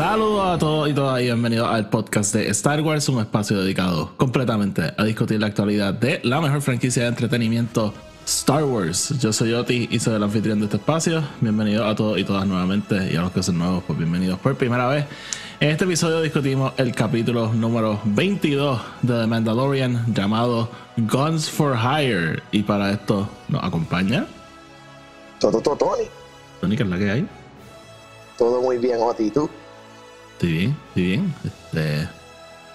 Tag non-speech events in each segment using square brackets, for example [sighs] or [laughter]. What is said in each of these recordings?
Saludos a todos y todas y bienvenidos al podcast de Star Wars, un espacio dedicado completamente a discutir la actualidad de la mejor franquicia de entretenimiento Star Wars. Yo soy Oti y soy el anfitrión de este espacio. Bienvenidos a todos y todas nuevamente y a los que son nuevos, pues bienvenidos por primera vez. En este episodio discutimos el capítulo número 22 de The Mandalorian llamado Guns for Hire y para esto nos acompaña todo. Tony, que es la que hay. Todo muy bien, Oti. ¿Y tú? Estoy bien, estoy bien. Este,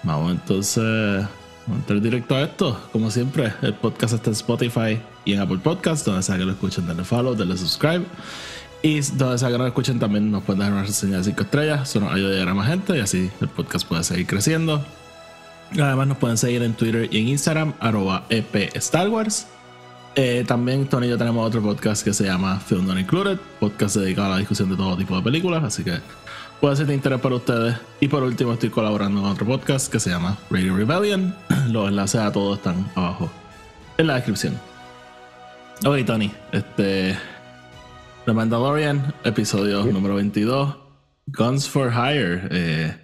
vamos entonces a entrar directo a esto. Como siempre, el podcast está en Spotify y en Apple Podcasts, donde sea que lo escuchen, denle follow, denle subscribe. Y donde sea que no lo escuchen, también nos pueden dejar una reseña de 5 estrellas. Eso nos ayuda a llegar a más gente y así el podcast puede seguir creciendo. Además, nos pueden seguir en Twitter y en Instagram, arroba EP. Eh, también Tony y yo tenemos otro podcast que se llama Film Not Included, podcast dedicado a la discusión de todo tipo de películas, así que puede ser de interés para ustedes. Y por último estoy colaborando con otro podcast que se llama Radio Rebellion. [clears throat] Los enlaces a todos están abajo en la descripción. Ok, Tony, este... The Mandalorian, episodio número 22, Guns for Hire. Eh,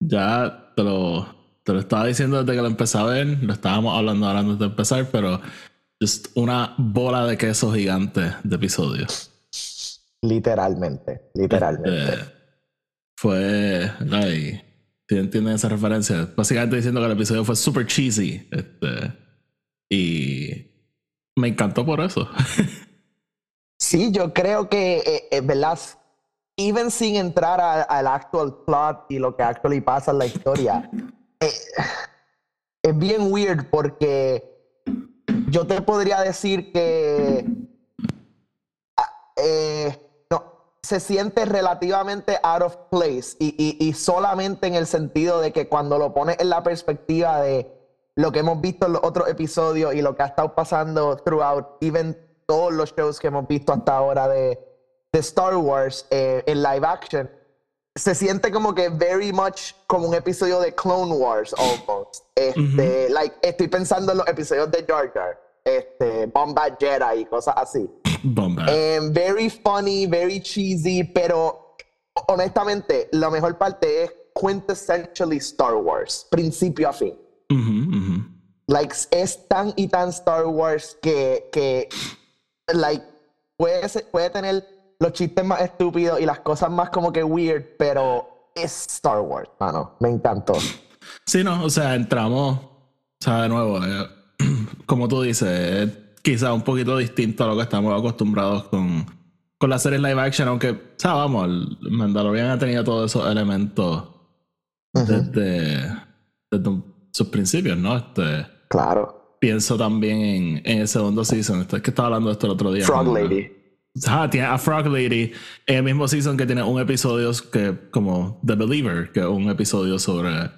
ya te lo, te lo estaba diciendo desde que lo empecé a ver, lo estábamos hablando ahora antes de empezar, pero es una bola de queso gigante de episodios. Literalmente, literalmente. Este, fue. Ay, si entienden esa referencia, básicamente diciendo que el episodio fue super cheesy. Este, y me encantó por eso. [laughs] Sí, yo creo que, eh, eh, ¿verdad? Even sin entrar a- al actual plot y lo que actually pasa en la historia, eh, es bien weird porque yo te podría decir que ah, eh, no, se siente relativamente out of place y, y- solamente en el sentido de que cuando lo pones en la perspectiva de lo que hemos visto en los otros episodios y lo que ha estado pasando throughout, even todos los shows que hemos visto hasta ahora de, de Star Wars eh, en live action, se siente como que very much como un episodio de Clone Wars almost. Este, like, estoy pensando en los episodios de Jar Jar, este, Bombad Jedi y cosas así. Bomba. Um, very funny, very cheesy, pero honestamente, la mejor parte es quintessentially Star Wars, principio a fin. Like, es tan y tan Star Wars que, que like, puede, puede tener los chistes más estúpidos y las cosas más como que weird, pero es Star Wars, mano. Me encantó. Sí, no, o sea, entramos, o sea, de nuevo, eh, [clears throat] como tú dices, es quizá un poquito distinto a lo que estamos acostumbrados con, con las series live action, aunque, o sea, vamos, el Mandalorian ha tenido todos esos elementos desde, desde sus principios, ¿no? Este, Claro. pienso también en, en el segundo season, es que estaba hablando de esto el otro día. Frog ¿no? Lady. Ajá, tiene a Frog Lady en el mismo season que tiene un episodio que como The Believer, que es un episodio sobre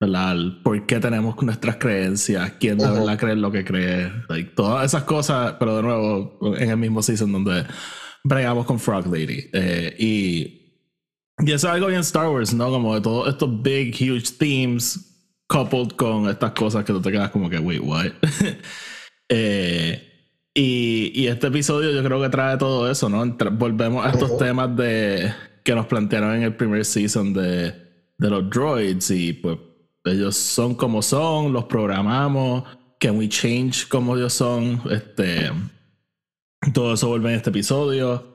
¿verdad? por qué tenemos nuestras creencias, quién de Ujú. verdad cree lo que cree, like, todas esas cosas, pero de nuevo en el mismo season donde bregamos con Frog Lady. Eh, y, y eso es algo bien Star Wars, ¿no? Como de todos estos big, huge themes coupled con estas cosas que tú te quedas como que, wait, what? [laughs] Eh, y, y este episodio yo creo que trae todo eso, ¿no? Volvemos a estos temas de que nos plantearon en el primer season de, de los droids y pues ellos son como son, los programamos, can we change como ellos son, este, todo eso vuelve en este episodio.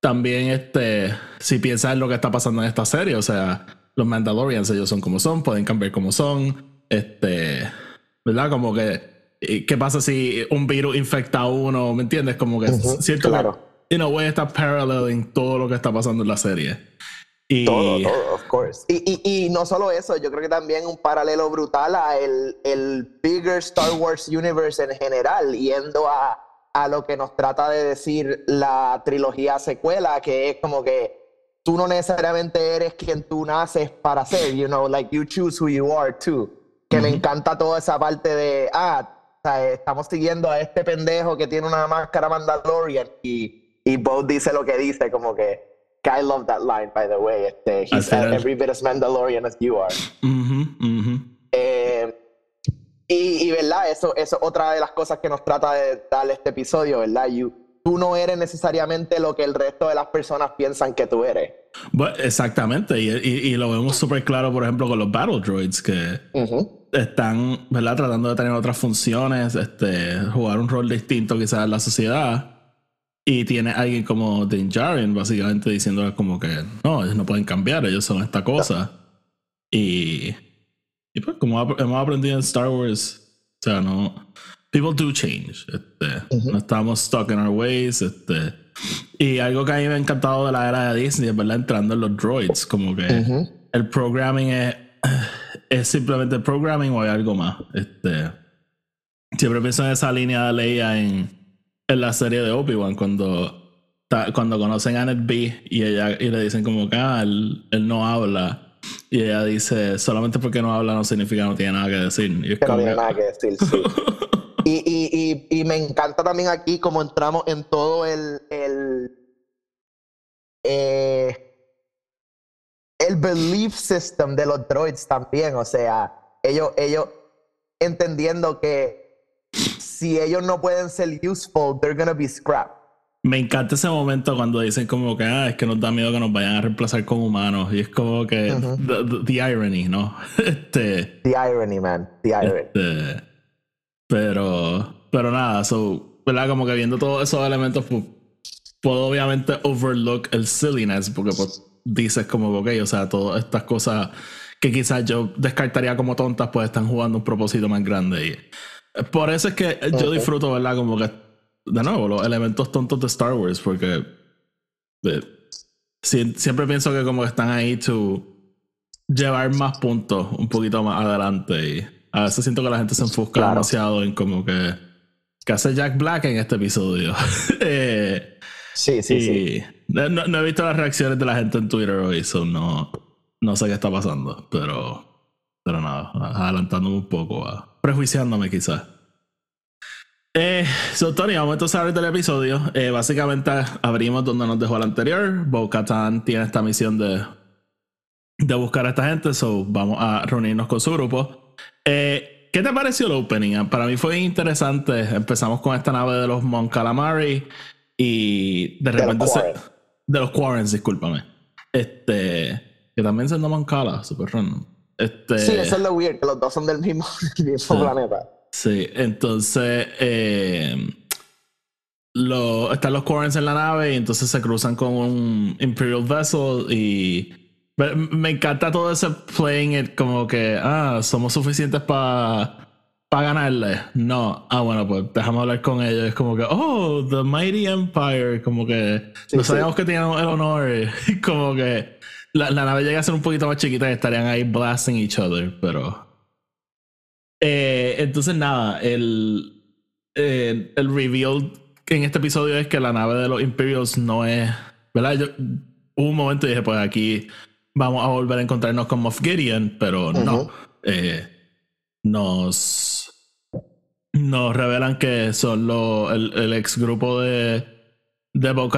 También este, si piensas en lo que está pasando en esta serie, o sea, los Mandalorians ellos son como son, pueden cambiar como son, este, ¿verdad? Como que ¿Y ¿Qué pasa si un virus infecta a uno? ¿Me entiendes? Como que Ujú, siento claro. que, in a way, está paralleling todo lo que está pasando en la serie. Y, Todo, todo, of course. Y, y, y no solo eso, yo creo que también un paralelo brutal a el, el bigger Star Wars universe en general, yendo a, a lo que nos trata de decir la trilogía secuela, que es como que tú no necesariamente eres quien tú naces para ser, you know, like you choose who you are too. Que me encanta toda esa parte de, ah, sea, estamos siguiendo a este pendejo que tiene una máscara Mandalorian y, y Bo dice lo que dice, como que, que I love that line, by the way. Este, he's every bit as Mandalorian as you are. Eh, y, y, ¿verdad? Eso es otra de las cosas que nos trata de dar este episodio, ¿verdad? You, tú no eres necesariamente lo que el resto de las personas piensan que tú eres. exactamente, y, y, lo vemos súper claro, por ejemplo, con los Battle Droids, que están, ¿verdad? Tratando de tener otras funciones, este, jugar un rol distinto quizás en la sociedad. Y tiene alguien como Din Djarin básicamente diciéndole como que no, ellos no pueden cambiar, ellos son esta cosa. Y, y pues como hemos aprendido en Star Wars, o sea, no people do change. Este, No estamos stuck in our ways. Este, y algo que a mí me ha encantado de la era de Disney es verdad entrando en los droids. Como que el programming es, es simplemente programming o hay algo más. Este, siempre pienso en esa línea de Leia en, en la serie de Obi-Wan cuando cuando conocen a Ned B y ella y le dicen como que ah, él, no habla y ella dice solamente porque no habla no significa que no tiene nada que decir y no tiene nada que decir sí. [laughs] Y, y, y, me encanta también aquí como entramos en todo el, el, eh, el belief system de los droids también. O sea, ellos, ellos entendiendo que si ellos no pueden ser useful, they're gonna be scrapped. Me encanta ese momento cuando dicen como que ah, es que nos da miedo que nos vayan a reemplazar con humanos. Y es como que the, irony, ¿no? [laughs] este, the irony, man. The irony. Este, pero, pero nada, so, ¿verdad? Como que viendo todos esos elementos, pues, puedo obviamente overlook el silliness, porque pues, dices como, ok, o sea, todas estas cosas que quizás yo descartaría como tontas, pues están jugando un propósito más grande. Y por eso es que yo disfruto, ¿verdad? Como que, de nuevo, los elementos tontos de Star Wars, porque eh, siempre pienso que como que están ahí to llevar más puntos un poquito más adelante. Y, a veces siento que la gente se enfoca demasiado en como que. ¿Qué hace Jack Black en este episodio? [laughs] Eh, sí, sí, sí. No, he visto las reacciones de la gente en Twitter hoy, so no, no sé qué está pasando, pero. Pero nada, adelantándome un poco, prejuiciándome quizás. Eh, so, Tony, vamos entonces a hablar del episodio. Eh, básicamente abrimos donde nos dejó el anterior. Bo tiene esta misión de, de buscar a esta gente, so vamos a reunirnos con su grupo. Eh, ¿Qué te pareció el opening? Para mí fue interesante. Empezamos con esta nave de los Mon Calamari y de repente de los, se, de los Quarrens, discúlpame. Este, que también se llaman Cala, super random. Este, sí, eso es lo weird, que los dos son del mismo, [laughs] planeta. Sí, entonces eh, lo, están los Quarrens en la nave y entonces se cruzan con un Imperial Vessel y me, encanta todo ese playing it como que, ah, somos suficientes para para ganarle. No, ah, bueno, pues dejamos hablar con ellos. Es como que, oh, The Mighty Empire. Como que no sabíamos que tenían el honor. [laughs] como que la, nave llega a ser un poquito más chiquita y estarían ahí blasting each other, pero. Eh, entonces, nada, el, eh, el reveal en este episodio es que la nave de los Imperials no es. ¿Verdad? Yo, hubo un momento y dije, pues aquí vamos a volver a encontrarnos con Moff Gideon, pero no. Eh, nos, nos revelan que son lo, el, ex grupo de, de Bo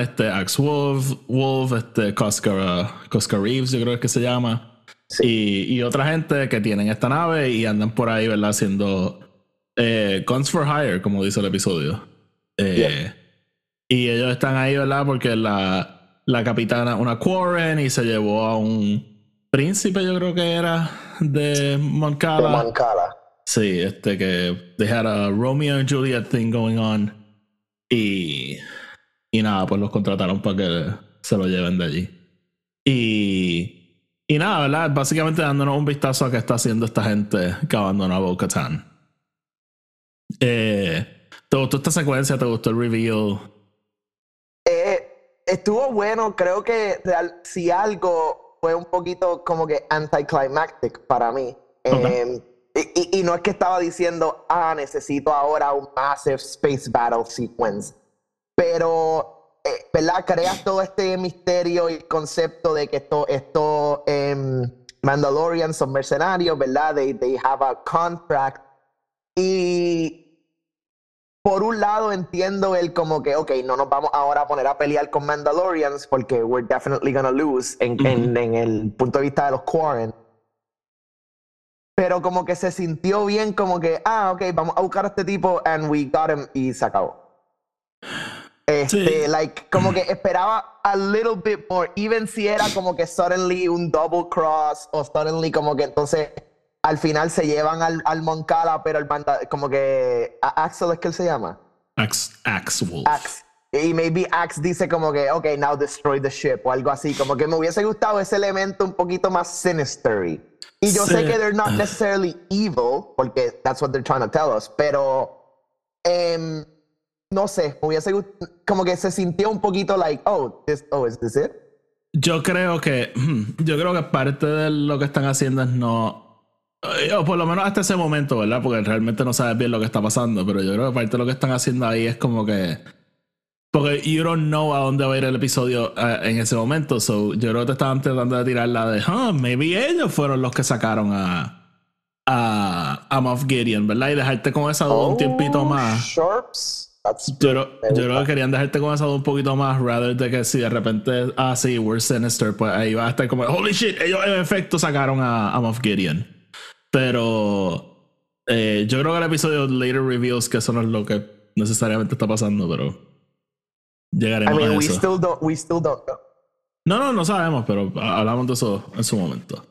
este Axe Wolf, Wolf este Coscar, Reeves, yo creo que se llama. Y, y, otra gente que tienen esta nave y andan por ahí, ¿verdad? Haciendo eh, Guns for Hire, como dice el episodio. Eh, y ellos están ahí, ¿verdad? Porque la, la capitana una Quarren y se llevó a un príncipe, yo creo que era, de Moncala. De Moncala. Sí, este que they had a Romeo and Juliet thing going on. Y, y nada, pues los contrataron para que se lo lleven de allí. Y, y nada, ¿verdad? Básicamente dándonos un vistazo a qué está haciendo esta gente que abandonó a Bo Katan. Eh, ¿Te gustó esta secuencia? ¿Te gustó el reveal? estuvo bueno, creo que si algo fue un poquito como que anticlimactic para mí. Em, y, no es que estaba diciendo, ah, necesito ahora un massive space battle sequence. Pero eh, ¿verdad? Creas todo este misterio y concepto de que estos esto, em, Mandalorians son mercenarios, ¿verdad? They, they have a contract. Y por un lado entiendo el como que, ok, no nos vamos ahora a poner a pelear con Mandalorians porque we're definitely gonna lose en, en, en el punto de vista de los Quarren. Pero como que se sintió bien, como que, ah, ok, vamos a buscar a este tipo and we got him y se acabó. Este, like, como que esperaba a little bit more, even si era como que suddenly un double cross o suddenly como que entonces al final se llevan al, al Moncala, pero el banda, como que Axel es que él se llama. Axe, Axe Wolf. Axe. Y maybe Axe dice como que, ok, now destroy the ship o algo así. Como que me hubiese gustado ese elemento un poquito más sinister. Y yo sé que they're not necessarily evil, porque that's what they're trying to tell us, pero um, no sé, me hubiese gustado, como que se sintió un poquito like, oh, this, oh, is this it? Yo creo que, [clears throat] yo creo que parte de lo que están haciendo es no o por lo menos hasta ese momento, ¿verdad? Porque realmente no sabes bien lo que está pasando, pero yo creo que parte de lo que están haciendo ahí es como que. Porque you don't know a dónde va a ir el episodio eh, en ese momento. So, yo creo que te estaban tratando de tirar la de, ah, maybe ellos fueron los que sacaron a. A, a Moff Gideon, ¿verdad? Y dejarte con esa duda un tiempito Oh, más. Sharps. Yo, yo creo que querían dejarte con esa duda un poquito más, rather de que si de repente, ah, sí, we're sinister, pues ahí va a estar como, holy shit, ellos en efecto sacaron a, a Moff Gideon. Pero eh, yo creo que el episodio later reveals que eso no es lo que necesariamente está pasando, pero I llegaremos mean, a we eso. still don't, we still don't know. No, no, no sabemos, pero hablamos de eso en su momento.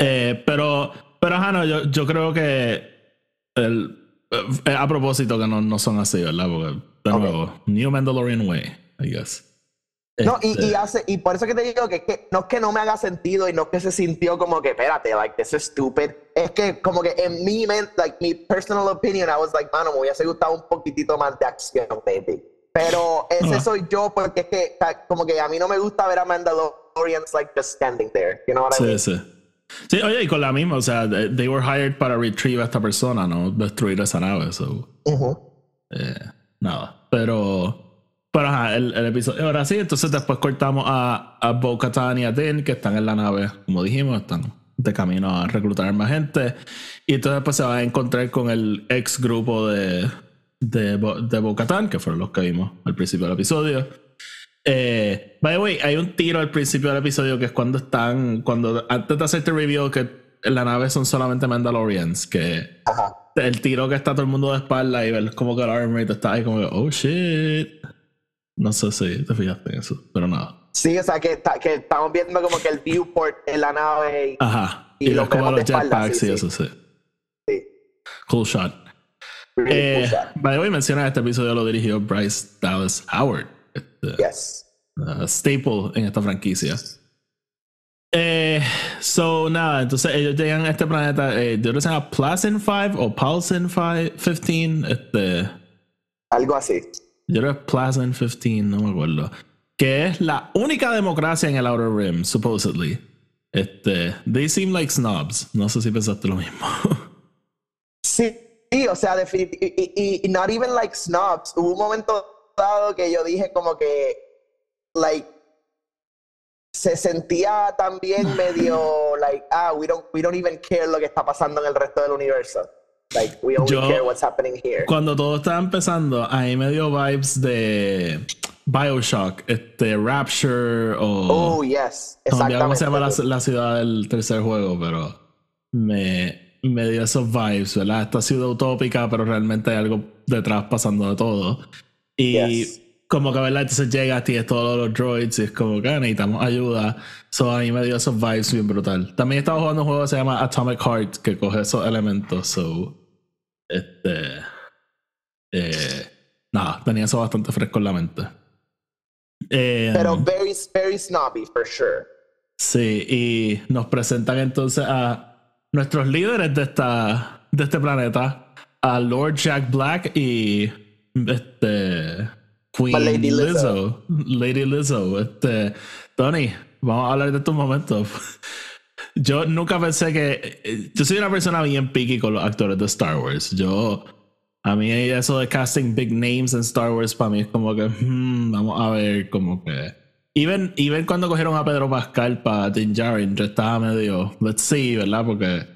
Eh, pero, pero ajá, no, yo, yo creo que el, eh, a propósito que no, no son así, ¿verdad? Porque, de Ok. nuevo, New Mandalorian Way, I guess. No, y, Este, y hace, y por eso que te digo que, que no es que no me haga sentido y no es que se sintió como que, espérate, like, this is stupid. Es que como que en mi mente, like, mi personal opinion, I was like, mano, me hubiese gustado un poquitito más de acción, baby. Pero ese Ah. soy yo porque es que como que a mí no me gusta ver a Mandalorians like just standing there. You know what I Sí, mean? sí. Sí, oye, y con la misma, o sea, they were hired para retrieve a esta persona, no destruir esa nave, so. Ujú. Eh, nada. Pero. Pero ajá, el, el episodio. Ahora sí, entonces después cortamos a, a Bo Katan y a Din, que están en la nave, como dijimos, están de camino a reclutar más gente. Y entonces después se va a encontrar con el ex grupo de, de, Bo- de Bo Katan, que fueron los que vimos al principio del episodio. Eh, by the way, hay un tiro al principio del episodio que es cuando están. Cuando antes de hacerte review que en la nave son solamente Mandalorians, que Ajá. el tiro que está todo el mundo de espalda y ver como que el armor está ahí como que, oh shit. No sé si te fijaste en eso, pero nada. Sí, o sea, que, ta- que estamos viendo como que el viewport en la nave y, Ajá. Y Y, lo ves como los jetpacks sí, y eso, sí. sí, Cool shot. really Eh, cool shot. by the way, este episodio lo dirigió Bryce Dallas Howard. Este, Yes. uh, staple en esta franquicia. Eh, so, nada, entonces ellos llegan a este planeta. Eh, yo creo que se llama Placin 5 o Paulson 5, 15. Este. Algo así. Yo creo que es Pleasant 15, no me acuerdo. Que es la única democracia en el Outer Rim, supposedly. Este, they seem like snobs. No sé si pensaste lo mismo. [laughs] Sí, sí, o sea, definitivamente. Y, y, y not even like snobs. Hubo un momento dado que yo dije como que, like, se sentía también medio, [laughs] like, ah, we don't, we don't even care lo que está pasando en el resto del universo. Like, we only Yo- care what's happening here. Cuando todo estaba empezando, ahí me dio vibes de Bioshock, este, Rapture o. Oh, yes. no me acuerdo ¿Cómo Exactamente. se llama la, la ciudad del tercer juego? Pero me, me dio esos vibes, ¿verdad? Esta ciudad utópica, pero realmente hay algo detrás pasando de todo. Y Yes. Como que, ¿verdad? Entonces llega, tienes todos los droids y es como que "Ah, necesitamos ayuda. So a mí me dio esos vibes bien brutal. También estaba jugando un juego que se llama Atomic Heart, que coge esos elementos. So, este. Eh, nada, tenía eso bastante fresco en la mente. Eh, Pero very, very snobby, for sure. Sí, y nos presentan entonces a nuestros líderes de esta de este planeta, a Lord Jack Black y este Queen Lady Lizzo. Lizzo. Lady Lizzo. Este, Tony, vamos a hablar de estos momentos. Yo nunca pensé que. Yo soy una persona bien picky con los actores de Star Wars. Yo. A mí eso de casting big names en Star Wars para mí es como que hmm, vamos a ver como que even, even cuando cogieron a Pedro Pascal para Din Djarin yo estaba medio let's see, ¿verdad? Porque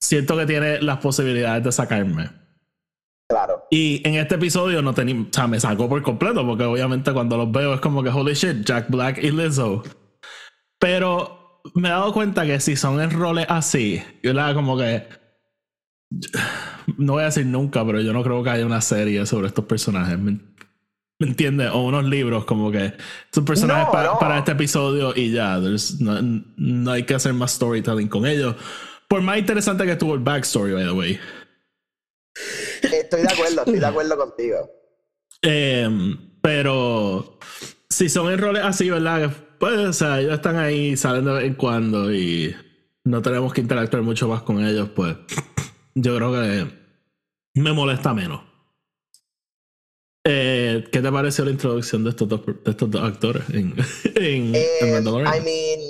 siento que tiene las posibilidades de sacarme. Y en este episodio no tenía, o sea, me sacó por completo porque obviamente cuando los veo es como que holy shit, Jack Black y Lizzo. Pero me he dado cuenta que si son en roles así, ¿verdad? Como que [sighs] no voy a decir nunca, pero yo no creo que haya una serie sobre estos personajes. ¿Me, entiendes? O unos libros como que estos personajes No, pa- no. para este episodio y ya. No, no hay que hacer más storytelling con ellos. Por más interesante que estuvo el backstory, by the way. Estoy de acuerdo, estoy de acuerdo contigo. Em, pero si son en roles así, ¿verdad? Pues, o sea, ellos están ahí, salen de vez en cuando y no tenemos que interactuar mucho más con ellos, pues yo creo que me molesta menos. Eh, ¿Qué te pareció la introducción de estos dos, de estos dos actores en, [laughs] en, en Eh, Mandalorian? I mean,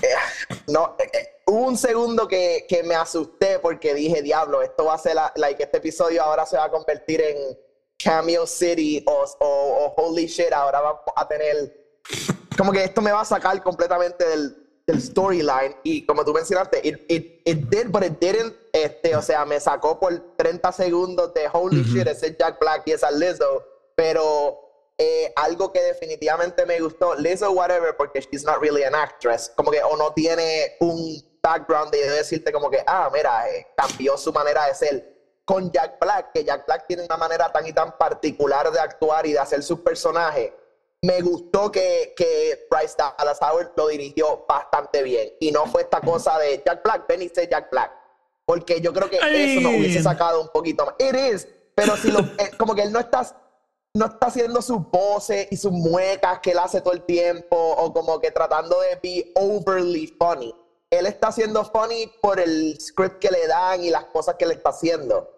eh, no, eh, hubo un segundo que, que me asusté porque dije, diablo, esto va a ser, la, like, este episodio ahora se va a convertir en Cameo City o, o, o Holy Shit, ahora vamos a tener, como que esto me va a sacar completamente del, del storyline y como tú mencionaste, it, it, it did, but it didn't, este, o sea, me sacó por 30 segundos de Holy Ujú. Shit, ese Jack Black y esa Lizzo, pero eh, algo que definitivamente me gustó, Lizzo, whatever, porque she's not really an actress, como que o no tiene un background de decirte como que, ah, mira, eh, cambió su manera de ser. Con Jack Black, que Jack Black tiene una manera tan y tan particular de actuar y de hacer sus personajes, me gustó que, que Bryce Dallas Howard lo dirigió bastante bien. Y no fue esta cosa de Jack Black, ven y sé Jack Black. Porque yo creo que eso nos hubiese sacado un poquito más. It is, pero si lo, eh, como que él no está, no está haciendo sus voces y sus muecas que él hace todo el tiempo, o como que tratando de be overly funny. Él está haciendo funny por el script que le dan y las cosas que le está haciendo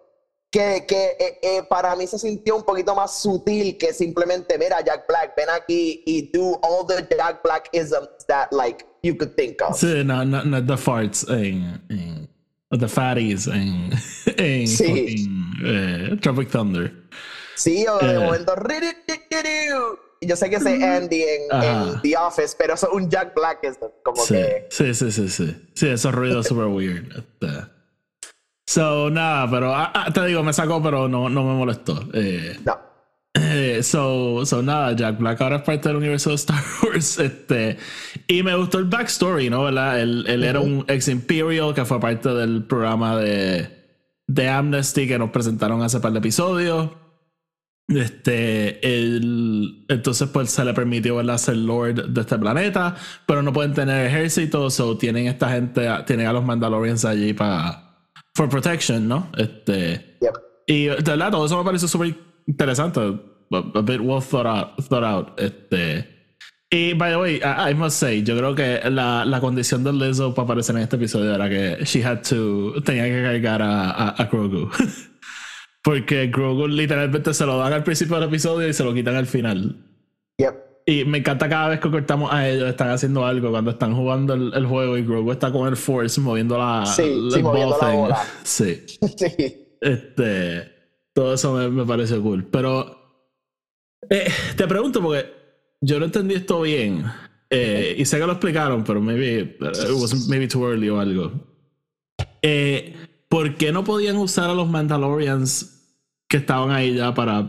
que, que eh, eh, para mí se sintió un poquito más sutil que simplemente, mira, Jack Black, ven aquí y do all the Jack Black isms that like you could think of. Sí, no, no, no the farts en, en the fatties en, [laughs] en Sí. fucking, eh, Tropic Thunder. Sí, o de Eh. momento, yo sé que ese Andy en, The Office, pero eso es un Jack Black ism, como Sí, que sí, sí, sí, sí. Sí, esos ruidos [laughs] super weird. Este. So, nada, pero ah, ah, te digo, me sacó, pero no, no me molestó. Eh, no. eh, so, so, nada, Jack Black ahora es parte del universo de Star [laughs] Wars. Este, y me gustó el backstory, ¿no? ¿Verdad? Él, él era un ex Imperial que fue parte del programa de, de Amnesty que nos presentaron hace par de episodios. Este, él, entonces pues se le permitió ¿verdad? ser Lord de este planeta, pero no pueden tener ejército, so tienen esta gente, tienen a los Mandalorians allí para for protection, ¿no? Este, Yep. y de verdad, todo eso me pareció súper interesante, a, a bit well thought out, thought out. Este, y by the way, I, I must say, yo creo que la, la condición de Lizzo para aparecer en este episodio era que she had to, tenía que cargar a, a, a Grogu. [laughs] Porque Grogu literalmente se lo dan al principio del episodio y se lo quitan al final. Yep. Y me encanta cada vez que cortamos a ellos, están haciendo algo cuando están jugando el, el juego y Grogu está con el Force moviendo la, Sí, sí, moviendo la bola. [laughs] Sí. [laughs] sí. Este. Todo eso me, me pareció cool. Pero. eh, te pregunto porque yo no entendí esto bien. eh, y sé que lo explicaron, pero maybe. uh, It was maybe too early o algo. Eh, ¿Por qué no podían usar a los Mandalorians que estaban ahí ya para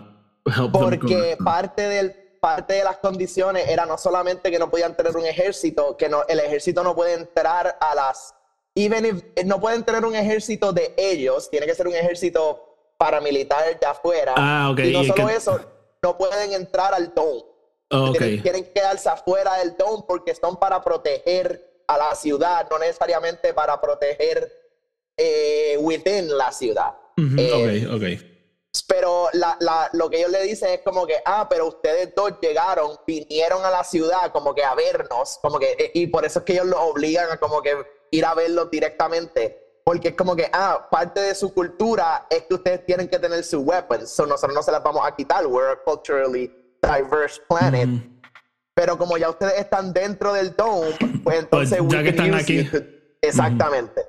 help Porque parte del parte de las condiciones era no solamente que no podían tener un ejército, que no, el ejército no puede entrar a las even if no pueden tener un ejército de ellos, tiene que ser un ejército paramilitar de afuera. Ah, ok, Y no y solo que- eso, no pueden entrar al dome. Oh, que quedarse afuera del dome porque están para proteger a la ciudad, no necesariamente para proteger eh, within la ciudad. Ujú, eh, ok, ok. Pero la, la- lo que ellos le dicen es como que, ah, pero ustedes dos llegaron, vinieron a la ciudad como que a vernos, como que, eh, y por eso es que ellos los obligan a como que ir a verlos directamente, porque es como que, ah, parte de su cultura es que ustedes tienen que tener sus weapons, so nosotros no se las vamos a quitar, we're a culturally diverse planet, pero como ya ustedes están dentro del dome, pues entonces Pues, ya we que can están use aquí. Exactamente.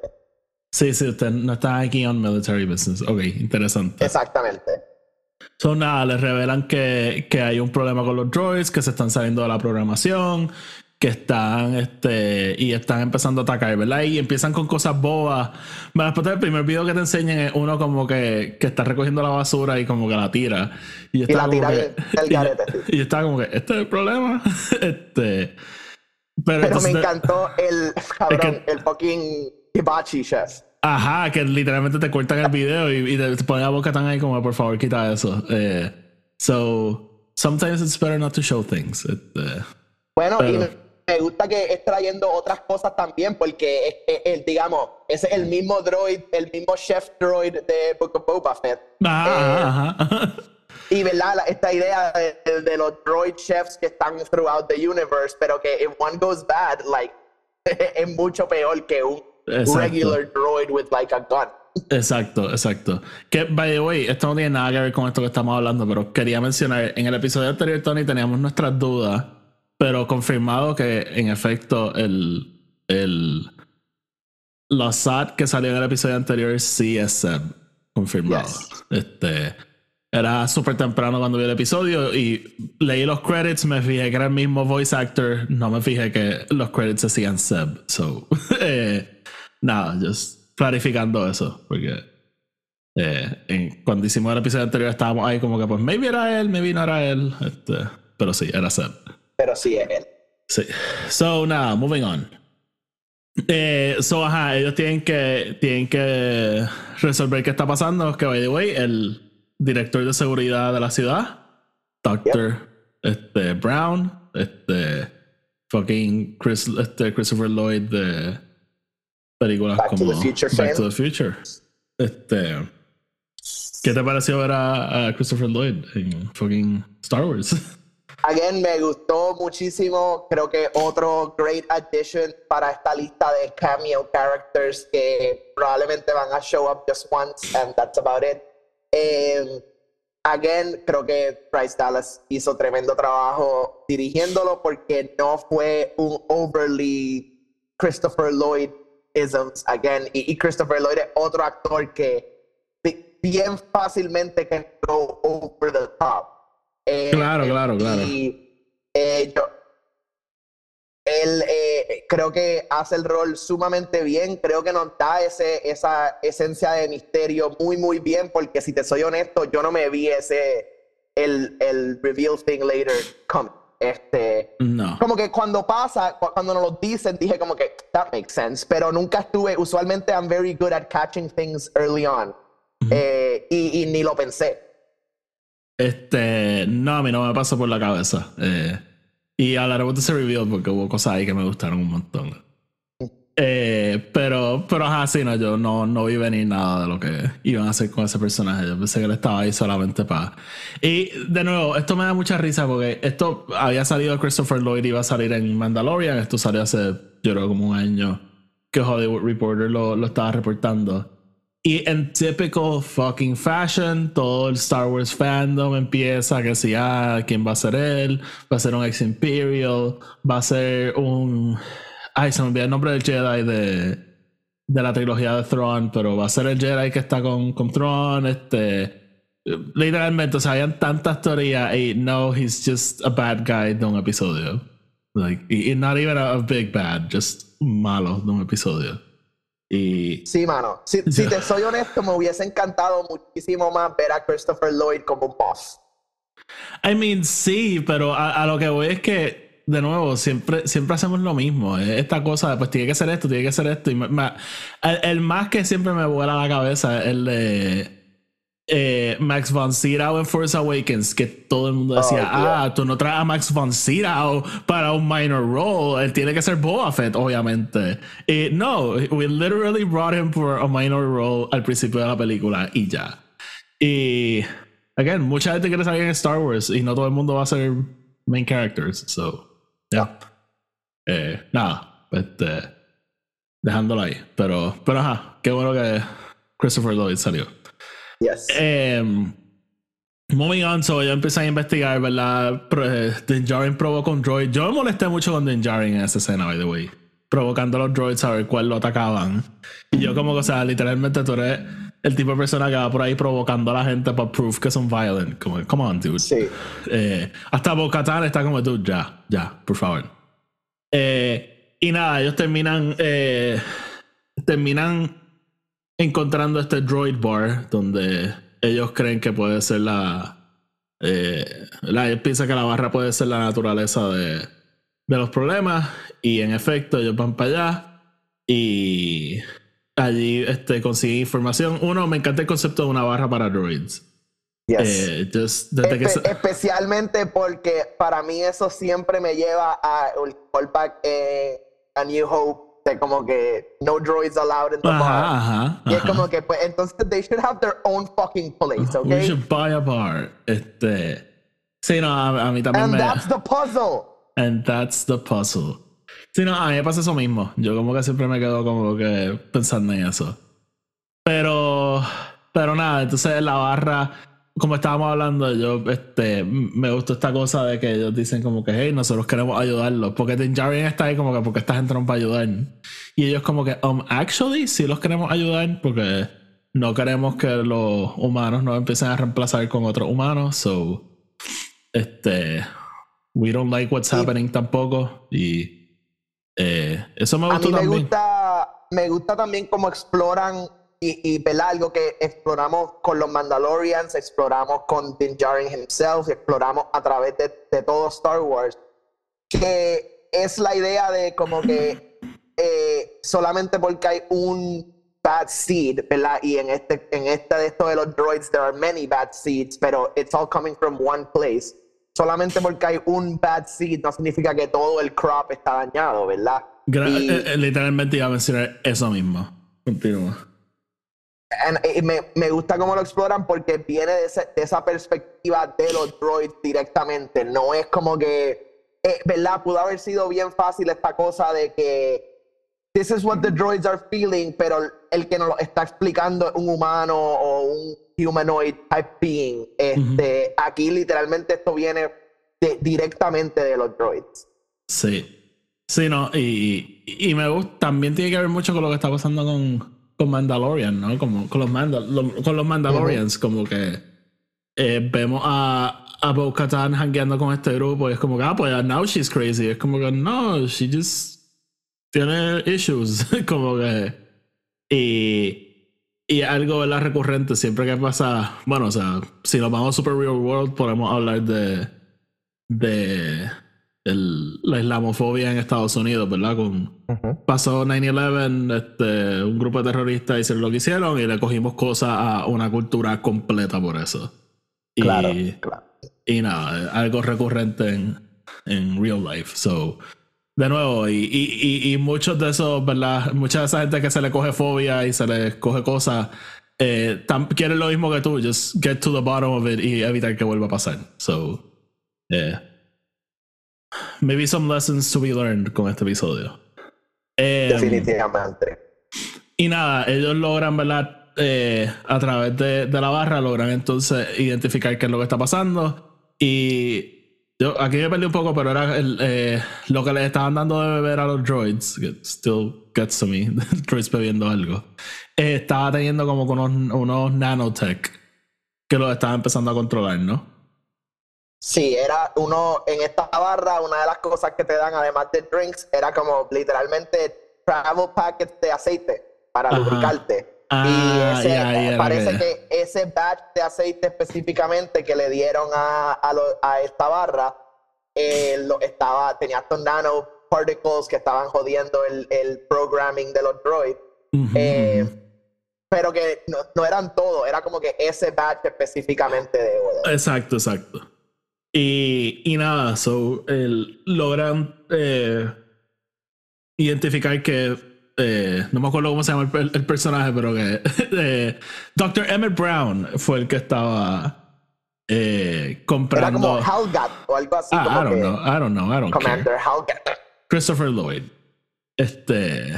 Sí, sí, usted no está aquí on military business. Ok, interesante. Exactamente. Son nada, les revelan que, que hay un problema con los droids, que se están saliendo de la programación, que están este y están empezando a atacar, ¿verdad? Y empiezan con cosas bobas. Bueno, después del primer video que te enseñan es uno como que, que está recogiendo la basura y como que la tira. Y, la tira que, del [laughs] garete. y, y está como que, este es el problema. [laughs] este. Pero, Pero entonces me encantó el [laughs] cabrón, que- el fucking hibachi chef. Ajá, que literalmente te cortan el video y, y te ponen la boca tan ahí como, por favor, quita eso. Eh, so, sometimes it's better not to show things. Este, Bueno, y Pero- me, me gusta que es trayendo otras cosas también, porque es, es- el, digamos, ese es el mismo droid, el mismo chef droid de Book of Boba Fett. ajá, ajá, ajá. Y verdad, La- esta idea de, de los droid chefs que están throughout the universe, pero que if one goes bad, like, [laughs] es mucho peor que un Exacto. regular droid with like a gun. Exacto, exacto. Que, by the way, esto no tiene nada que ver con esto que estamos hablando, pero quería mencionar, en el episodio anterior, Tony, teníamos nuestras dudas, pero confirmado que, en efecto, el, el la SAT que salió en el episodio anterior sí es Seb. Confirmado. Yes. Este, era súper temprano cuando vi el episodio y leí los credits, me fijé que era el mismo voice actor, no me fijé que los credits decían Seb. So, [laughs] eh, nada, just clarificando eso, porque eh, en- cuando hicimos el episodio anterior estábamos ahí como que pues maybe era él, maybe no era él, este, pero sí, era Seb. Pero sí es él. Sí. So, nada, moving on. Eh, so, ajá, ellos tienen que, tienen que resolver qué está pasando. Que, by the way, el director de seguridad de la ciudad, Dr. Este, Brown, este, fucking Chris, este, Christopher Lloyd de películas Back to como the Future Back fan. to the Future. Este, ¿Qué te pareció ver a, a Christopher Lloyd en fucking Star Wars? [laughs] Again, me gustó muchísimo. Creo que otro great addition para esta lista de cameo characters que probablemente van a show up just once, and that's about it. Eh, again, creo que Bryce Dallas hizo tremendo trabajo dirigiéndolo porque no fue un overly Christopher Lloyd isms again. Y, y Christopher Lloyd es otro actor que bi- bien fácilmente can go over the top. Eh, Claro, claro, claro. Y eh, yo, él eh, creo que hace el rol sumamente bien. Creo que nos da ese, esa esencia de misterio muy, muy bien. Porque si te soy honesto, yo no me vi ese, el, el reveal thing later come. Este, No. como que cuando pasa, cu- cuando nos lo dicen, dije como que that makes sense, pero nunca estuve, usualmente I'm very good at catching things early on, Eh, y, y ni lo pensé. Este, no, a mí no me pasó por la cabeza. Eh, y hablaremos de ese reveal porque hubo cosas ahí que me gustaron un montón. Eh, pero, pero ajá, sí, no, yo no, no vi venir nada de lo que iban a hacer con ese personaje. Yo pensé que él estaba ahí solamente para. Y de nuevo, esto me da mucha risa porque esto había salido Christopher Lloyd, iba a salir en Mandalorian. Esto salió hace, yo creo, como un año que Hollywood Reporter lo, lo estaba reportando. Y en typical fucking fashion, todo el Star Wars fandom empieza que si, ah, ¿quién va a ser él? Va a ser un ex Imperial, va a ser un. Ay, se me olvidó el nombre del Jedi de, de la trilogía de Thrawn, pero va a ser el Jedi que está con, con Thrawn. Este, literalmente, o sea, habían tantas teorías y no, he's just a bad guy de un episodio. Like, y, y not even a, a big bad, just malo de un episodio. Y. Sí, mano. Si, [laughs] si te soy honesto, me hubiese encantado muchísimo más ver a Christopher Lloyd como un boss. I mean, sí, pero a, a lo que voy es que, de nuevo, siempre, siempre hacemos lo mismo. Esta cosa, pues tiene que ser esto, tiene que ser esto. Y me- me- el, el más que siempre me vuela la cabeza es el de eh, Max von Sydow en Force Awakens, que todo el mundo decía, Oh, yeah. ah, tú no traes a Max von Sydow para un minor role, él tiene que ser Boba Fett, obviamente. Y no, we literally brought him for a minor role al principio de la película y ya. Y, again, mucha gente quiere salir en Star Wars y no todo el mundo va a ser main characters, so, yeah. Eh, nada, este, dejándolo ahí. Pero, pero ajá, qué bueno que Christopher Lloyd salió. Yes. Em, moving on, so yo empecé a investigar, ¿verdad? Eh, Din Djarin provocó un droid. Yo me molesté mucho con Din Djarin en esa escena, by the way. provocando a los droids a ver cuál lo atacaban. Y yo como que, o sea, literalmente tú eres el tipo de persona que va por ahí provocando a la gente para proof que son violent. Como, come on, dude. Sí. Eh, hasta Bocatan está como, dude, ya, ya, por favor. Eh, y nada, ellos terminan, eh, terminan encontrando este droid bar donde ellos creen que puede ser la... Eh, la ellos piensan que la barra puede ser la naturaleza de, de los problemas y en efecto ellos van para allá y allí este, consiguen información. Uno, me encanta el concepto de una barra para droids. Yes. Eh, just desde que Espe- se- especialmente porque para mí eso siempre me lleva a el callback eh, a New Hope de como que no droids allowed in the bar. Ajá, ajá, Y es como que pues entonces they should have their own fucking place, We okay? should buy a bar. Este. Sí, no, a, a mí también And me. that's the puzzle. And that's the puzzle. Sí, no, a mí me pasa eso mismo. Yo como que siempre me quedo como que pensando en eso. Pero, pero nada, entonces en la barra, como estábamos hablando, yo este, me gustó esta cosa de que ellos dicen como que, hey, nosotros queremos ayudarlos. Porque Din Djarin está ahí como que, porque esta gente no va a ayudar. Y ellos como que, um, actually, sí los queremos ayudar porque no queremos que los humanos nos empiecen a reemplazar con otros humanos. So, este, we don't like what's Sí. happening tampoco. Y eh, eso me A mí me también. gusta, me gusta también cómo exploran y, y ¿verdad? algo que exploramos con los Mandalorians, exploramos con Din Djarin himself, exploramos a través de, de todo Star Wars, que es la idea de como que eh, solamente porque hay un bad seed, ¿verdad? Y en este, en este de esto de los droids, there are many bad seeds, pero it's all coming from one place. Solamente porque hay un bad seed no significa que todo el crop está dañado, ¿verdad? Gra- Y- eh, eh, literalmente iba a mencionar eso mismo. Continúa. And- y me, me gusta cómo lo exploran porque viene de, ese- de esa perspectiva de los droids directamente. No es como que, eh, ¿verdad? Pudo haber sido bien fácil esta cosa de que this is what the droids are feeling, pero el que nos lo está explicando es un humano o un humanoid type being. Este, Aquí literalmente esto viene de- directamente de los droids. Sí. Sí, no, y, y me gusta, también tiene que ver mucho con lo que está pasando con, con Mandalorian, ¿no? Como con los, Mandal- lo- con los Mandalorians, como que eh, vemos a, a Bo Katan hangueando con este grupo y es como que, ah, pues now she's crazy. Es como que, no, she just tiene issues. [laughs] como que. Y, y algo ¿verdad? recurrente siempre que pasa. Bueno, o sea, si nos vamos a Super Real World, podemos hablar de. de el- la islamofobia en Estados Unidos, ¿verdad? Con, pasó 9-11, este, un grupo de terroristas hicieron lo que hicieron y le cogimos cosas a una cultura completa por eso. Y, Claro, claro. y nada, algo recurrente en, en real life. So, de nuevo, y, y, y, muchos de esos, ¿verdad? Mucha de esa gente que se le coge fobia y se le coge cosas, eh, quieren lo mismo que tú, just get to the bottom of it y evitar que vuelva a pasar. So, eh, maybe some lessons to be learned con este episodio. Em, Definitivamente. y nada, ellos logran, ¿verdad? Eh, a través de, de la barra, logran entonces identificar qué es lo que está pasando. Y yo aquí me perdí un poco, pero era el, eh, lo que les estaban dando de beber a los droids, que still gets to me, [laughs] droids bebiendo algo. Eh, estaba teniendo como con unos, unos nanotech que los estaban empezando a controlar, ¿no? Sí, era uno en esta barra, una de las cosas que te dan, además de drinks, era como literalmente travel packets de aceite para Ajá. lubricarte. Ah, y ese, ahí era parece que- que... ese batch de aceite específicamente que le dieron a, a, lo- a esta barra, eh, lo, estaba, tenía estos nanoparticles que estaban jodiendo el, el programming de los droids. Eh, pero que no, no eran todos, era como que ese batch específicamente de Odo. Exacto, exacto. Y, y nada, so, el- logran eh, identificar que eh, no me acuerdo cómo se llama el, per- el personaje, pero que [laughs] eh, Dr. Emmett Brown fue el que estaba eh, Era comprando. como Halgat o algo así. Ah, como I don't que know, I don't know, I don't. Commander Halgat. Christopher Lloyd. Este.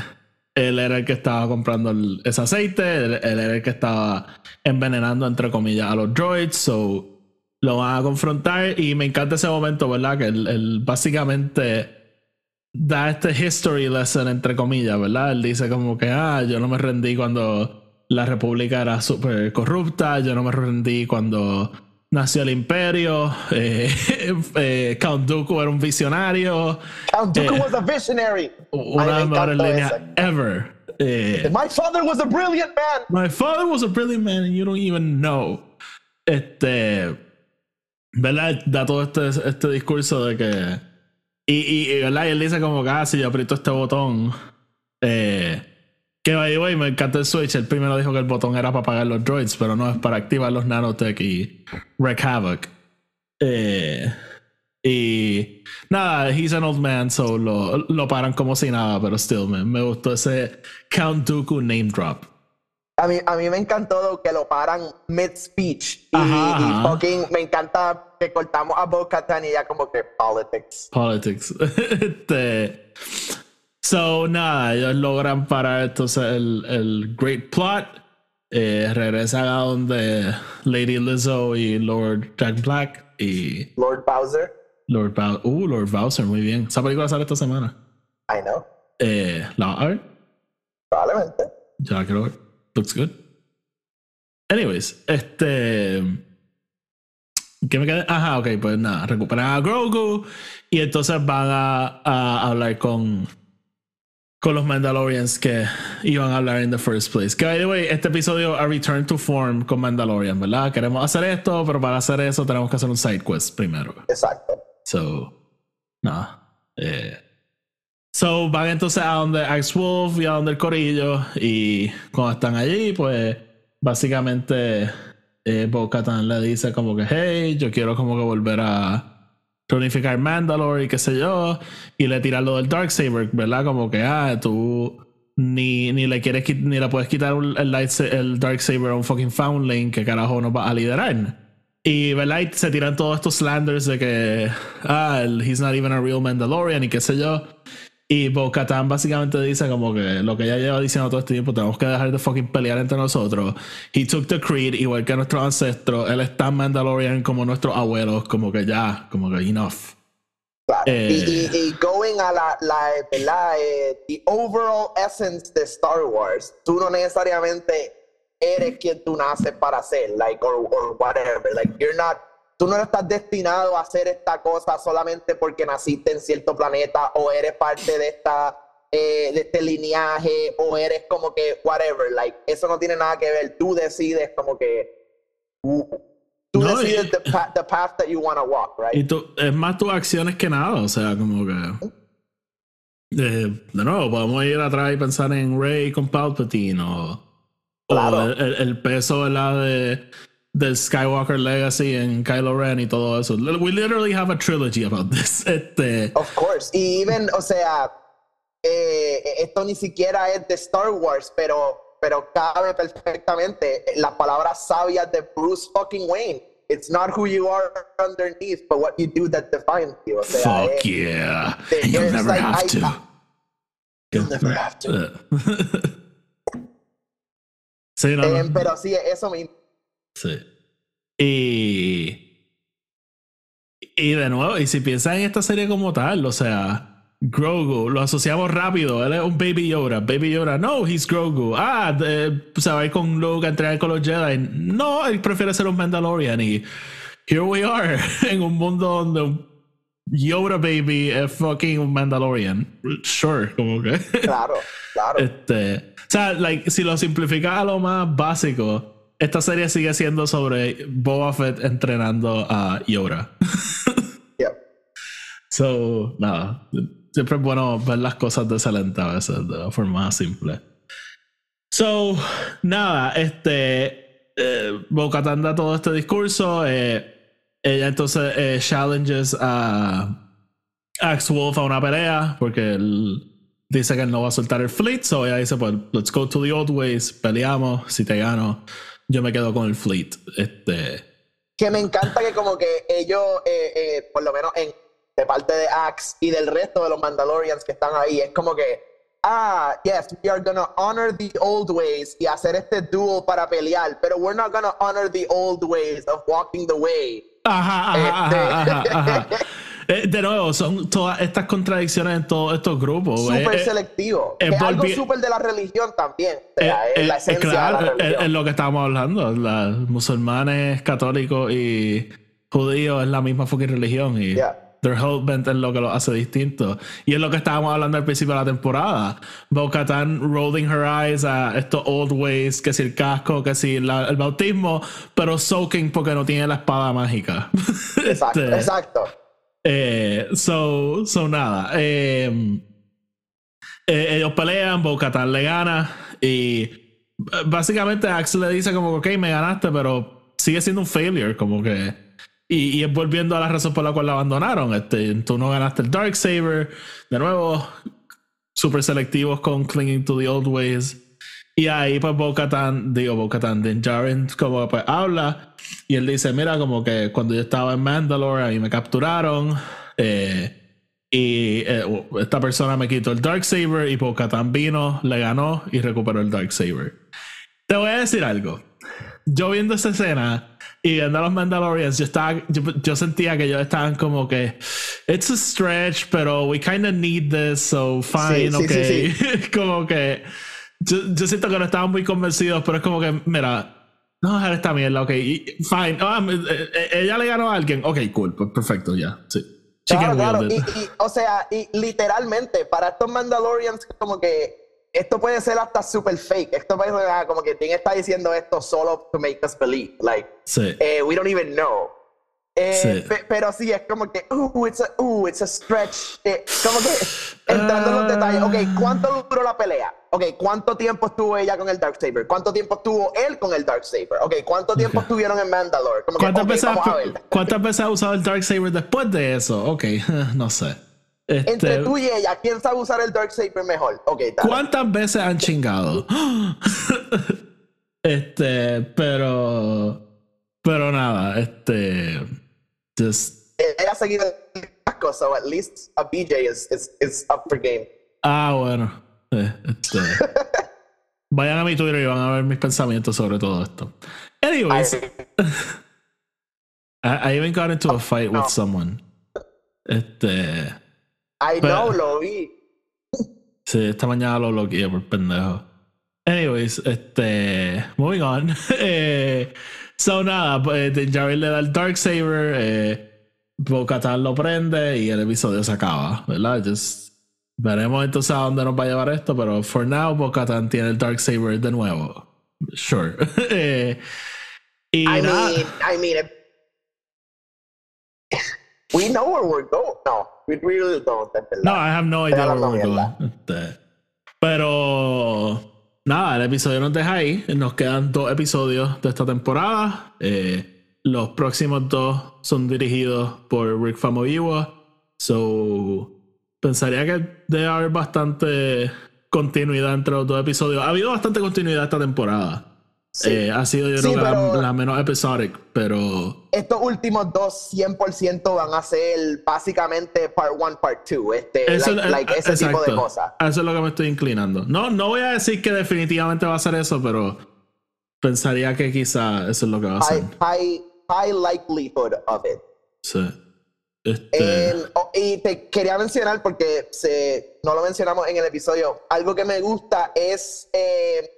Él era el que estaba comprando el- ese aceite. Él, él era el que estaba envenenando, entre comillas, a los droids. So lo van a confrontar. Y me encanta ese momento, ¿verdad? Que él, él básicamente da este history lesson, entre comillas, ¿verdad? Él dice como que, ah, yo no me rendí cuando la república era súper corrupta, yo no me rendí cuando nació el imperio, [laughs] eh, eh, Count Dooku era un visionario. Count Dooku Eh, was a visionary. Una de las me mejores líneas ever. Eh, My father was a brilliant man. My father was a brilliant man and you don't even know. Este. ¿Verdad? Da todo este, este discurso de que. Y, y, él dice como que, ah, yo aprieto este botón. Eh, que by the way, me encanta el Switch. Él primero dijo que el botón era para apagar los droids, pero no es para activar los nanotech y wreak havoc. Eh, y nada, he's an old man, so lo, lo paran como si nada, pero still, me, me gustó ese Count Dooku name drop. A mí, a mí me encantó que lo paran mid-speech. Y, fucking me encanta que cortamos a Bo-Katan y ya como que politics. Politics. [laughs] este, so, nada, ellos logran parar entonces el, el Great Plot. Eh, regresan a donde Lady Lizzo y Lord Jack Black y Lord Bowser, Lord Bowser. Uh, Lord Bowser, muy bien. Esa película sale esta semana. I know, Eh, la art, probablemente. ya la quiero ver. Looks good. Anyways, este. ¿Qué me queda? Ajá, ok, pues nada, recuperan a Grogu y entonces van a, a hablar con, con los Mandalorians que iban a hablar in the first place. Que by the way, este episodio a return to form con Mandalorian, ¿verdad? Queremos hacer esto, pero para hacer eso tenemos que hacer un side quest primero. Exacto. So, nada. Eh, so, van entonces a donde Axe Wolf y a donde el Corillo. Y cuando están allí, pues básicamente eh, Bo-Katan le dice como que, hey, yo quiero como que volver a reunificar Mandalore y qué sé yo. Y le tira lo del Darksaber, ¿verdad? Como que, ah, tú ni, ni le quieres ni le puedes quitar el, lightsa- el Darksaber a un fucking Foundling que carajo nos va a liderar. Y, ¿verdad? Y se tiran todos estos slanders de que, ah, el- he's not even a real Mandalorian y qué sé yo. Y Bo-Katan básicamente dice como que lo que ella lleva diciendo todo este tiempo, tenemos que dejar de fucking pelear entre nosotros. He took the creed, igual que nuestros ancestros. Él es tan Mandalorian como nuestros abuelos, como que ya, como que enough. Claro. Eh. Y, y, y going a la, la ¿verdad? Eh, the overall essence de Star Wars, tú no necesariamente eres quien tú naces para ser, like, or, or whatever. Like, you're not, tú no estás destinado a hacer esta cosa solamente porque naciste en cierto planeta o eres parte de esta eh, de este lineaje o eres como que whatever, like, eso no tiene nada que ver. Tú decides como que uh, tú No, decides y- the, pa- the path that you want to walk, right? Y tú, es más tus acciones que nada, o sea, como que. eh, de nuevo, podemos ir atrás y pensar en Rey con Palpatine o, o Claro. el, el- el peso ¿verdad? de del Skywalker Legacy en Kylo Ren y todo eso. We literally have a trilogy about this. [laughs] Este, Of course. Y even, o sea, eh, esto ni siquiera es de Star Wars, pero, pero cabe perfectamente las palabras sabias de Bruce fucking Wayne. It's not who you are underneath, but what you do that defines you. O sea, fuck eh, yeah. the- And you'll never like, have I- to. I- You'll never have to. [laughs] sí, no, no. eh, pero sí, eso mismo. Sí. Y. Y de nuevo, y si piensas en esta serie como tal, o sea, Grogu, lo asociamos rápido, él es un Baby Yoda. Baby Yoda, no, he's Grogu. Ah, de- se va a ir con Luke a entrenar con los Jedi. No, él prefiere ser un Mandalorian. Y here we are, [laughs] en un mundo donde un Yoda Baby es fucking un Mandalorian. Sure, como que. Claro, claro. Este, o sea, like, si lo simplificas a lo más básico, esta serie sigue siendo sobre Boba Fett entrenando a Yoda. [laughs] Yeah. so, nada, siempre es bueno ver las cosas de ese lente a veces, de la forma más simple. So, nada, este, eh, da todo este discurso, eh, ella entonces eh, challenges a Axe Wolf a una pelea porque él dice que él no va a soltar el fleet. So ella dice: Pues, let's go to the old ways. Peleamos. Si te gano, yo me quedo con el fleet. Este. que me encanta que como que ellos, eh, eh, por lo menos en, de parte de Axe y del resto de los Mandalorians que están ahí, es como que, ah, yes, we are gonna honor the old ways y hacer este duel para pelear, pero we're not gonna honor the old ways of walking the way. Ajá, ajá, Este- ajá, ajá, ajá. [laughs] Eh, de nuevo, son todas estas contradicciones en todos estos grupos. Súper Eh, eh, selectivo. es que es algo súper de la religión también. O sea, eh, es la eh, esencia claro, de la es- religión. es lo que estábamos hablando. Los musulmanes, católicos y judíos es la misma fucking religión. Y Yeah. they're hell-bent en lo que lo hace distinto. Y es lo que estábamos hablando al principio de la temporada. Bo-Katan rolling her eyes a estos old ways, que si el casco, que si la- el bautismo, pero soaking porque no tiene la espada mágica. [laughs] Exacto, Este, exacto. Eh, so, so nada. eh, eh, ellos pelean, Bo-Katan le gana y básicamente Axel le dice como, ok, me ganaste, pero sigue siendo un failure, como que... Y, y es volviendo a la razón por la cual la abandonaron. Este, tú no ganaste el Darksaber. De nuevo, súper selectivos con clinging to the old ways. Y ahí pues Bo-Katan, digo Bo-Katan, Din Djarin como pues habla y él dice, mira, como que cuando yo estaba en Mandalore ahí me capturaron eh, y eh, esta persona me quitó el Darksaber y Bo-Katan vino, le ganó y recuperó el Darksaber. Te voy a decir algo. Yo viendo esa escena y viendo a los Mandalorians, yo, estaba, yo, yo sentía que ellos estaban como que it's a stretch, pero we kind of need this, so fine, Sí, sí, ok. sí, [laughs] como que yo, yo siento que no estaban muy convencidos, pero es como que, mira, no dejar esta mierda, ok, fine. Eh, ella le ganó a alguien, ok, cool, pues perfecto, ya, sí. She Claro, claro. Y, y, o sea, y literalmente, para estos Mandalorians, como que esto puede ser hasta super fake. Esto puede ser ah, como que Tim está diciendo esto solo to make us believe. Like, Sí. eh, we don't even know. Eh, Sí. pe- pero sí, es como que, uh, it's a, uh, it's a stretch. Eh, como que, entrando en los detalles, ok, ¿cuánto duró la pelea? Ok, ¿cuánto tiempo estuvo ella con el Darksaber? ¿Cuánto tiempo estuvo él con el Darksaber? Ok, ¿cuánto tiempo estuvieron en Mandalore? Como que, ¿Cuántas, veces, vamos a ver. ¿Cuántas veces ha usado el Darksaber después de eso? Ok, [laughs] no sé. Este, Entre tú y ella, ¿quién sabe usar el Darksaber mejor? Ok, dale. ¿Cuántas veces han chingado? [laughs] este, pero. Pero nada, este. Just. Ella ha seguido el casco, so at least a BJ is, is, is up for game. Ah, bueno. Eh, Este. Vayan a mi Twitter y van a ver mis pensamientos sobre todo esto. Anyways, [laughs] I, I even got into a fight with someone. Este. I know, lo vi. Sí, esta mañana lo bloqueé por pendejo. Anyways, este. Moving on. [laughs] eh, so nada, pues Din Djarin le da el Darksaber. Eh, Bo-Katan lo prende y el episodio se acaba, ¿verdad? Just, veremos entonces a dónde nos va a llevar esto, pero for now, Bo-Katan tiene el Darksaber de nuevo. Sure. [laughs] Eh, y I nada. mean, I mean, we know where we're going. No, we really don't. No, I have no idea where we're going. Este, pero nada, el episodio nos deja ahí. Nos quedan dos episodios de esta temporada. Eh, los próximos dos son dirigidos por Rick Famuyiwa. So pensaría que debe haber bastante continuidad entre los dos episodios. Ha habido bastante continuidad esta temporada. Sí. Eh, ha sido yo Sí, creo la- menos episodic, pero Estos últimos dos 100% van a ser básicamente part one, part two. Este, Eso, like, like ese tipo de cosas. Eso es lo que me estoy inclinando. No, no voy a decir que definitivamente va a ser eso, pero pensaría que quizá eso es lo que va a ser. High, high, high likelihood of it. Sí. Este, oh, y te quería mencionar, porque se, no lo mencionamos en el episodio, algo que me gusta es eh,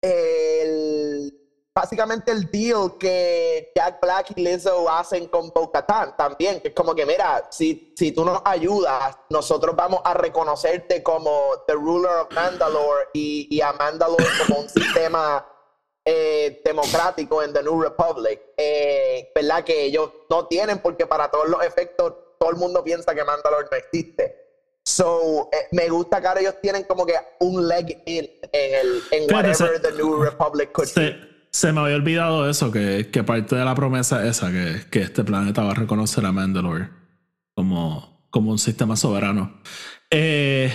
el, básicamente el deal que Jack Black y Lizzo hacen con Bo-Katan también, que es como que, mira, si, si tú nos ayudas, nosotros vamos a reconocerte como The Ruler of Mandalore y, y a Mandalore como un [laughs] sistema eh, democrático en The New Republic, eh, ¿verdad? Que ellos no tienen porque para todos los efectos todo el mundo piensa que Mandalore no existe. So, eh, me gusta que ahora ellos tienen como que un leg in en, el, en whatever se- The New Republic could be. se, se me había olvidado eso, que, que parte de la promesa es esa, que, que este planeta va a reconocer a Mandalore como, como un sistema soberano. Eh,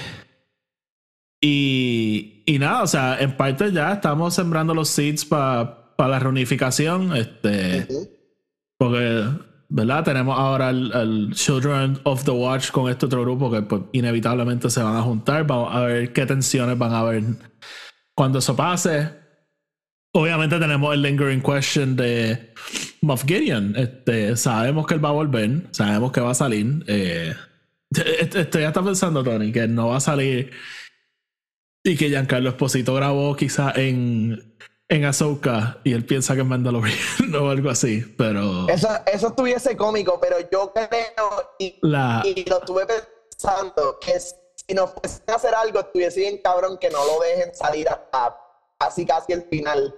y, y nada, o sea, en parte ya estamos sembrando los seeds para la reunificación. Este, Ujú. Porque, ¿verdad? Tenemos ahora el, el Children of the Watch con este otro grupo que pues, inevitablemente se van a juntar. Vamos a ver qué tensiones van a haber cuando eso pase. Obviamente tenemos el lingering question de Moff Gideon. Este, sabemos que él va a volver, sabemos que va a salir. Eh, [laughs] estoy hasta pensando, Tony, que no va a salir y que Giancarlo Esposito grabó quizá en, en Ahsoka y él piensa que es Mandalorian [laughs] o algo así, pero... Eso, eso estuviese cómico, pero yo creo y, y lo estuve pensando que si nos fuesen a hacer algo estuviese bien cabrón que no lo dejen salir hasta casi casi el final.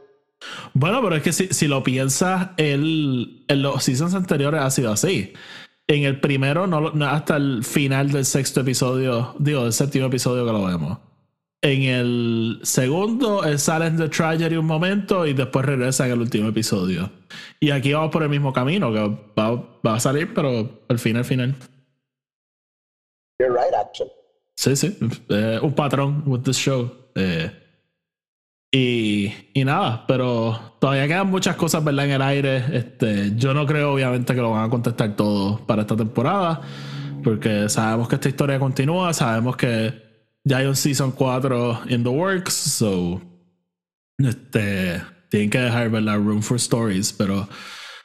Bueno, pero es que si, si lo piensas, el, en los seasons anteriores ha sido así. En el primero, no, hasta el final del sexto episodio, digo, del séptimo episodio que lo vemos. En el segundo, él sale de Tragedy un momento y después regresa en el último episodio. Y aquí vamos por el mismo camino, que va, a salir, pero al final, al final. You're right, actually. Sí, sí. Eh, un patrón with this show. Eh, y, y, nada, pero todavía quedan muchas cosas ¿verdad? en el aire. Este, yo no creo, obviamente, que lo van a contestar todo para esta temporada, porque sabemos que esta historia continúa, sabemos que ya hay un Season 4 in the works, so este, tienen que dejar ¿verdad? room for stories. Pero,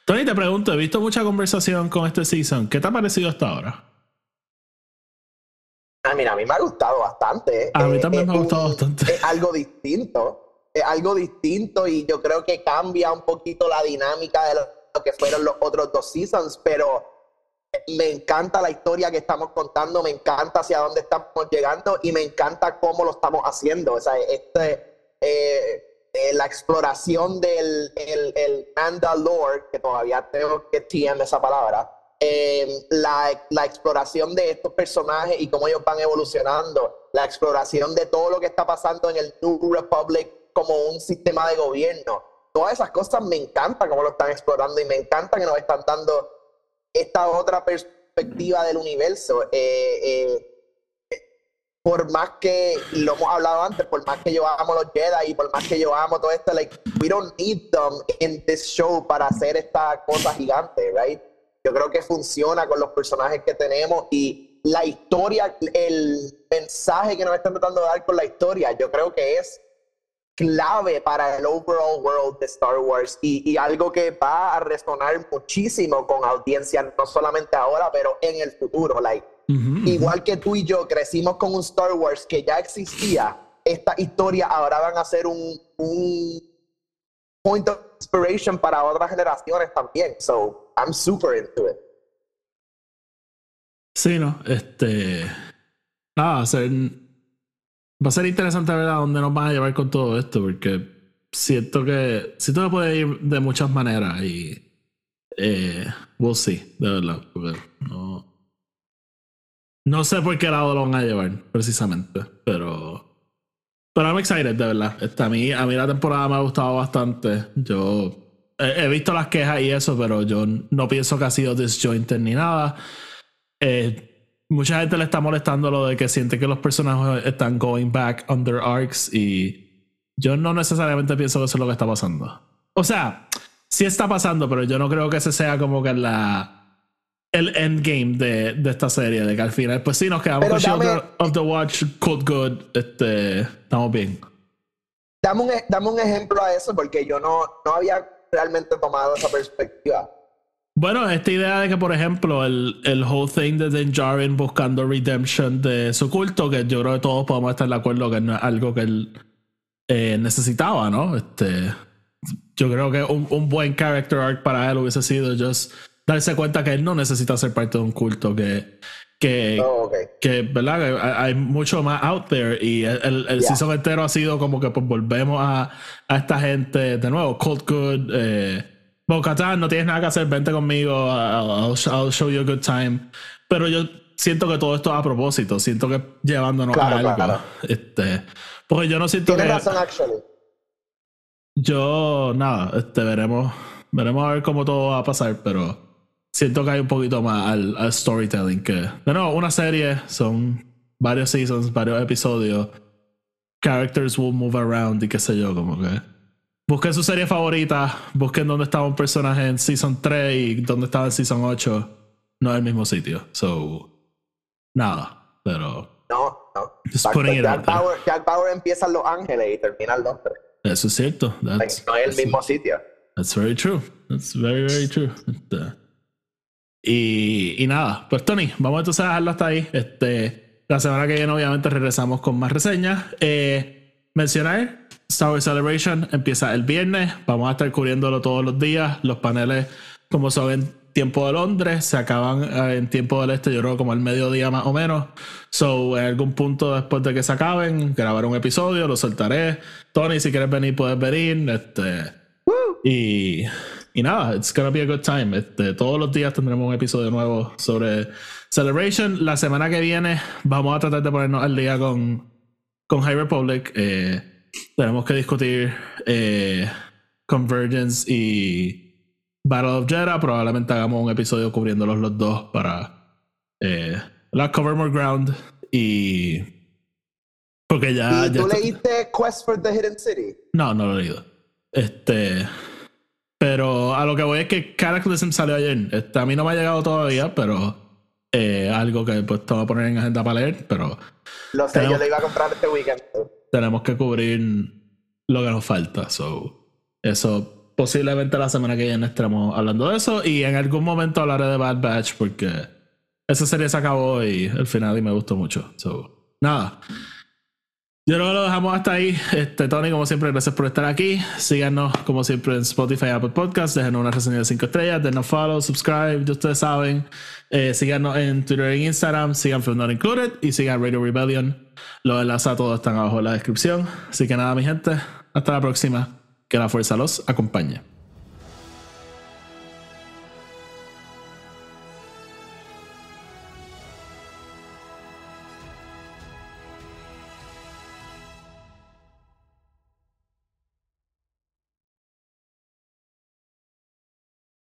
Tony, te pregunto, he visto mucha conversación con este season. ¿Qué te ha parecido hasta ahora? Ah, mira, a mí me ha gustado bastante. A mí también me ha gustado bastante. Es algo distinto es algo distinto y yo creo que cambia un poquito la dinámica de lo que fueron los otros dos seasons, pero me encanta la historia que estamos contando, me encanta hacia dónde estamos llegando y me encanta cómo lo estamos haciendo. O sea, este, eh, eh, la exploración del el, el Mandalore, que todavía tengo que TM esa palabra, eh, la, la, exploración de estos personajes y cómo ellos van evolucionando, la exploración de todo lo que está pasando en el New Republic como un sistema de gobierno. Todas esas cosas me encanta cómo lo están explorando y me encanta que nos están dando esta otra perspectiva del universo. Eh, eh, por más que lo hemos hablado antes, por más que yo amo los Jedi y por más que yo amo todo esto, like, we don't need them in this show para hacer esta cosa gigante, right? Yo creo que funciona con los personajes que tenemos y la historia, el mensaje que nos están tratando de dar con la historia, yo creo que es clave para el overall world de Star Wars y, algo que va a resonar muchísimo con audiencia, no solamente ahora, pero en el futuro. Like, Igual que tú y yo crecimos con un Star Wars que ya existía, esta historia ahora van a ser un, un point of inspiration para otras generaciones también. So, I'm super into it. Sí, no, este. Nada, hacer Va a ser interesante ver a dónde nos van a llevar con todo esto, porque siento que siento que puede ir de muchas maneras y eh, we'll see, de verdad. No, no sé por qué lado lo van a llevar, precisamente, pero pero I'm excited, de verdad. Este, a, mí, a mí la temporada me ha gustado bastante. Yo he, visto las quejas y eso, pero yo no pienso que ha sido disjointed ni nada. Eh, mucha gente le está molestando lo de que siente que los personajes están going back on their arcs y yo no necesariamente pienso que eso es lo que está pasando. O sea, sí está pasando, pero yo no creo que ese sea como que la el endgame de, de esta serie, de que al final, pues sí, nos quedamos con Children of the Watch, Cold Good, este, estamos bien. Dame un, e, dame un ejemplo a eso, porque yo no, no había realmente tomado esa perspectiva. Bueno, esta idea de que, por ejemplo, el, el whole thing de Din Djarin buscando redemption de su culto, que yo creo que todos podemos estar de acuerdo que no es algo que él eh, necesitaba, ¿no? Este, yo creo que un, un, buen character arc para él hubiese sido just darse cuenta que él no necesita ser parte de un culto, que, que, oh, que ¿verdad? hay mucho más out there y el, el, season entero ha sido como que pues volvemos a, a esta gente de nuevo, Cold Good, eh, Bocatán, no tienes nada que hacer, vente conmigo, I'll, show you a good time. Pero yo siento que todo esto es a propósito, siento que llevándonos a algo. Este, porque yo no siento Tienes razón, actually. Yo, nada, este, veremos, veremos a ver cómo todo va a pasar, pero siento que hay un poquito más al, al storytelling que. De nuevo, una serie, son varios seasons, varios episodios. Characters will move around y qué sé yo, como que Busquen su serie favorita, busquen dónde estaba un personaje en Season 3 y dónde estaba en Season 8. No es el mismo sitio. So, nada, pero. No, no. Just Jack, Power, Jack Power empieza en Los Ángeles y termina en Londres. Eso es cierto. Like, no es el mismo sitio. that's very true. That's very, very true. Este, y, y nada, pues Tony, vamos entonces a dejarlo hasta ahí. Este, la semana que viene, obviamente, regresamos con más reseñas. Eh, mencionar, Star Wars Celebration empieza el viernes. Vamos a estar cubriéndolo todos los días. Los paneles, como son en tiempo de Londres, se acaban eh, en tiempo del este, yo creo como al mediodía más o menos. So, en algún punto después de que se acaben, grabar un episodio, lo soltaré. Tony, si quieres venir, puedes venir. Este, y, y nada, it's gonna be a good time. Este, todos los días tendremos un episodio nuevo sobre Celebration. La semana que viene vamos a tratar de ponernos al día con, con High Republic. Eh, tenemos que discutir eh, Convergence y Battle of Jeddah. Probablemente hagamos un episodio cubriéndolos los dos para eh, la Cover More Ground y. Porque ya. ¿Y ya tú está- leíste Quest for the Hidden City? no, no lo he leído. Este. Pero a lo que voy es que Cataclysm salió ayer. Este, a mí no me ha llegado todavía, pero. Eh, algo que pues te voy a poner en agenda para leer, pero Lo sé, Tenemos- yo le iba a comprar este weekend. tenemos que cubrir lo que nos falta. So, eso posiblemente la semana que viene estaremos hablando de eso. Y en algún momento hablaré de Bad Batch porque esa serie se acabó y el final y me gustó mucho. So, nada. Yo creo lo dejamos hasta ahí. Este, Tony, como siempre, gracias por estar aquí. Síganos, como siempre, en Spotify Apple Podcasts. Déjenos una reseña de 5 estrellas. Denos follow, subscribe, ya ustedes saben. Eh, síganos en Twitter e Instagram. Sigan Film Not Included y sigan Radio Rebellion. Los enlaces a todos están abajo en la descripción. Así que nada, mi gente. Hasta la próxima. Que la fuerza los acompañe.